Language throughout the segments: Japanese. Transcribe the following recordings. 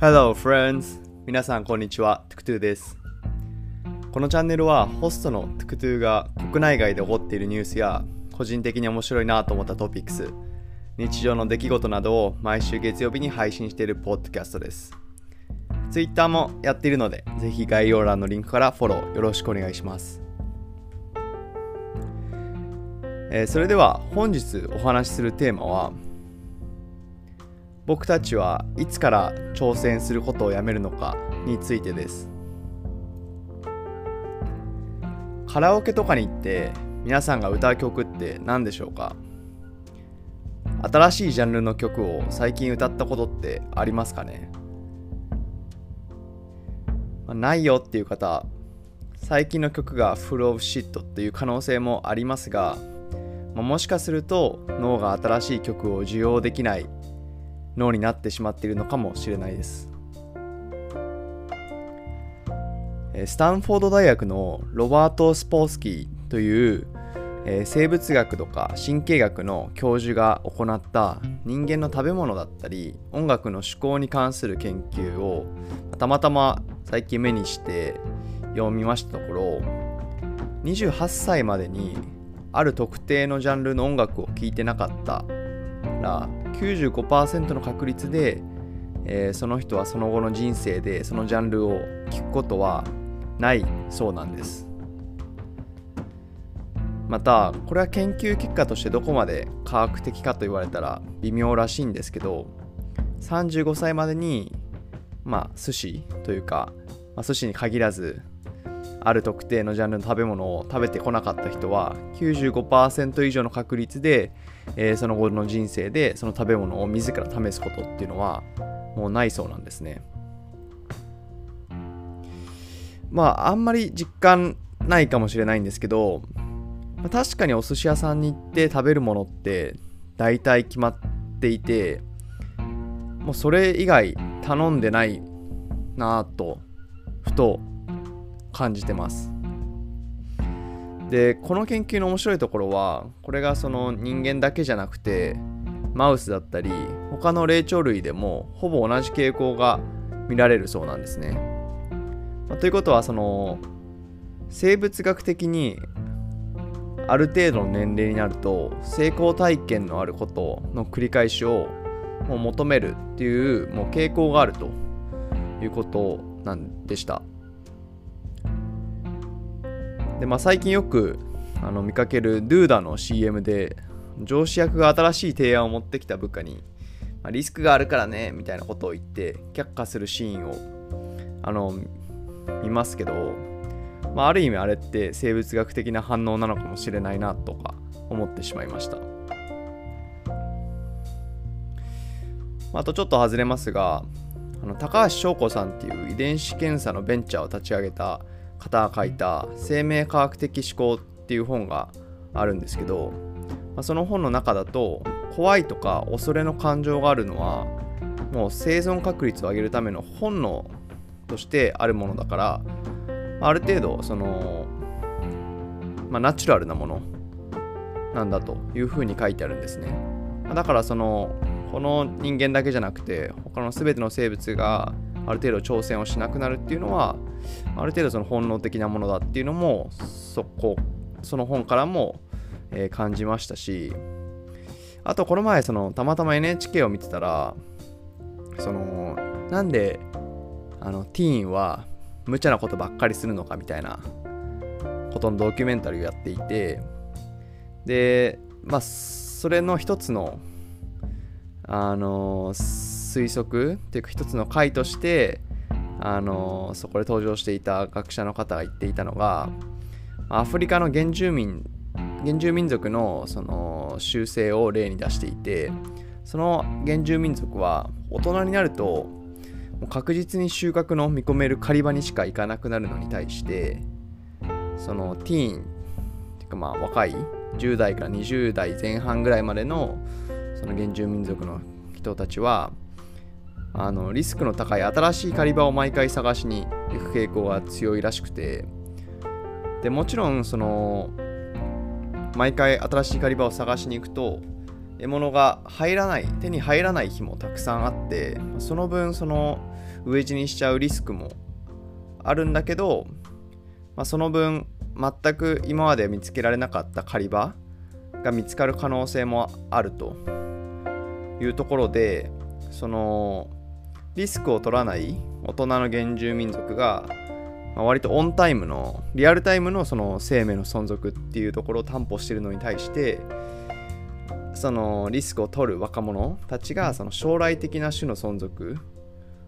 Hello friends! 皆さんこんにちは、トゥクトゥです。このチャンネルはホストのトゥクトゥが国内外で起こっているニュースや個人的に面白いなと思ったトピックス、日常の出来事などを毎週月曜日に配信しているポッドキャストです。Twitter もやっているので、ぜひ概要欄のリンクからフォローよろしくお願いします。えーそれでは本日お話しするテーマは僕たちはいつから挑戦することをやめるのかについてです。カラオケとかに行って皆さんが歌う曲って何でしょうか？新しいジャンルの曲を最近歌ったことってありますかね？まあないよっていう方最近の曲がフルオブシットっていう可能性もありますが、もしかすると脳が新しい曲を受容できない脳になってしまっているのかもしれないです。えースタンフォード大学のロバート・スポースキーという、えー生物学とか神経学の教授が行った人間の食べ物だったり音楽の趣向に関する研究をたまたま最近目にして読みましたところ28歳までにある特定のジャンルの音楽を聴いてなかったら95%の確率で、えーその人はその後の人生でそのジャンルを聴くことはないそうなんです。またこれは研究結果としてどこまで科学的かと言われたら微妙らしいんですけど35歳までにまあ寿司というか、まあ、寿司に限らずある特定のジャンルの食べ物を食べてこなかった人は95%以上の確率で、えーその後の人生でその食べ物を自ら試すことっていうのはもうないそうなんですね。まああんまり実感ないかもしれないんですけど、まあ確かにお寿司屋さんに行って食べるものって大体決まっていてもうそれ以外頼んでないなぁとふと感じてます。でこの研究の面白いところはこれがその人間だけじゃなくてマウスだったり他の霊長類でもほぼ同じ傾向が見られるそうなんですね、まあということはその生物学的にある程度の年齢になると成功体験のあることの繰り返しをもう求めるっていうもう傾向があるということなんでした。で、まあ、最近よくあの見かけるドゥーダの CM で上司役が新しい提案を持ってきた部下に、まあリスクがあるからねみたいなことを言って却下するシーンをあの見ますけど、まあ、ある意味あれって生物学的な反応なのかもしれないなとか思ってしまいました。あとちょっと外れますがあの高橋翔子さんっていう遺伝子検査のベンチャーを立ち上げた方が書いた「生命科学的思考」っていう本があるんですけど、まあ、その本の中だと怖いとか恐れの感情があるのはもう生存確率を上げるための本能としてあるものだからある程度その、まあ、ナチュラルなものなんだというふうに書いてあるんですね。だからそのこの人間だけじゃなくて他の全ての生物がある程度挑戦をしなくなるっていうのはある程度その本能的なものだっていうのもそこその本からも、え感じましたしあとこの前そのたまたま NHK を見てたらそのなんであのティーンは無茶なことばっかりするのかみたいなことのドキュメンタリーをやっていてでまあそれの一つのあの推測っていうか一つの回としてあのそこで登場していた学者の方が言っていたのがアフリカの原住民原住民族のその習性を例に出していてその原住民族は大人になるともう確実に収穫の見込める狩り場にしか行かなくなるのに対してそのティーンっていうかまあ若い10代から20代前半ぐらいまでのその原住民族の人たちはあのリスクの高い新しい狩り場を毎回探しに行く傾向が強いらしくてでもちろんその毎回新しい狩り場を探しに行くと獲物が入らない手に入らない日もたくさんあってその分その飢え死にしちゃうリスクもあるんだけど、まあ、その分全く今まで見つけられなかった狩り場が見つかる可能性もあるというところでそのリスクを取らない大人の原住民族が、まあ、割とオンタイムのリアルタイムのその生命の存続っていうところを担保しているのに対してそのリスクを取る若者たちがその将来的な種の存続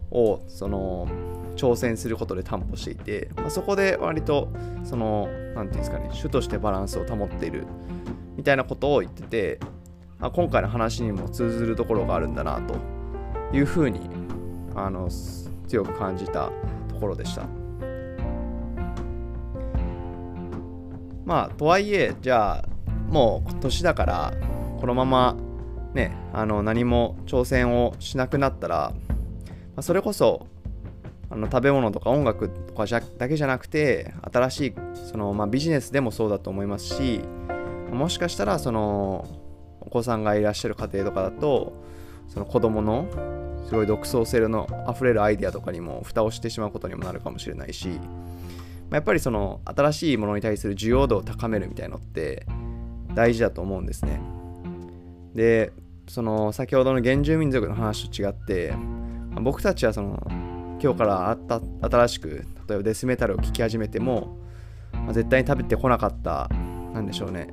をその挑戦することで担保していて、まあ、そこで割とその何て言うんですかね種としてバランスを保っているみたいなことを言っててあ今回の話にも通ずるところがあるんだなというふうにあの強く感じたところでした。まあとはいえじゃあもう年だからこのままねあの何も挑戦をしなくなったら、まあ、それこそあの食べ物とか音楽とかじゃだけじゃなくて新しいその、まあ、ビジネスでもそうだと思いますしもしかしたらそのお子さんがいらっしゃる家庭とかだとその子供のすごい独創性のあふれるアイデアとかにも蓋をしてしまうことにもなるかもしれないし、まあ、やっぱりその新しいものに対する需要度を高めるみたいのって大事だと思うんですね。でその先ほどの原住民族の話と違って、まあ、僕たちはその今日からあった新しく例えばデスメタルを聴き始めても、まあ、絶対に食べてこなかった何でしょうね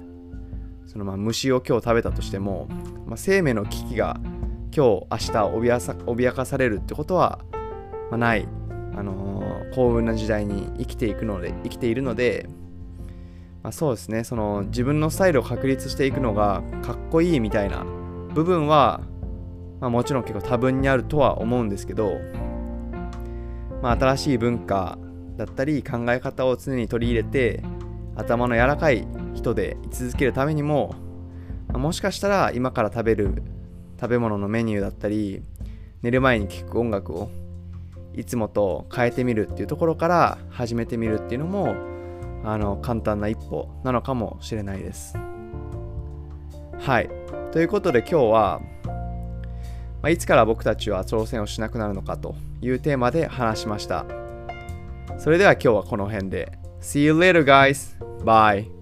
そのまあ虫を今日食べたとしても、まあ、生命の危機が今日明日脅かされるってことは、まあ、ない、あのー、幸運な時代に生きていくので生きているので、まあ、そうですね。その自分のスタイルを確立していくのがかっこいいみたいな部分は、まあ、もちろん結構多分にあるとは思うんですけど、まあ、新しい文化だったり考え方を常に取り入れて頭の柔らかい人で居続けるためにも、もしかしたら今から食べる食べ物のメニューだったり寝る前に聴く音楽をいつもと変えてみるっていうところから始めてみるっていうのもあの簡単な一歩なのかもしれないです。はい。ということで今日は、まあ、いつから僕たちは挑戦をしなくなるのかというテーマで話しました。それでは今日はこの辺で。See you later guys! Bye!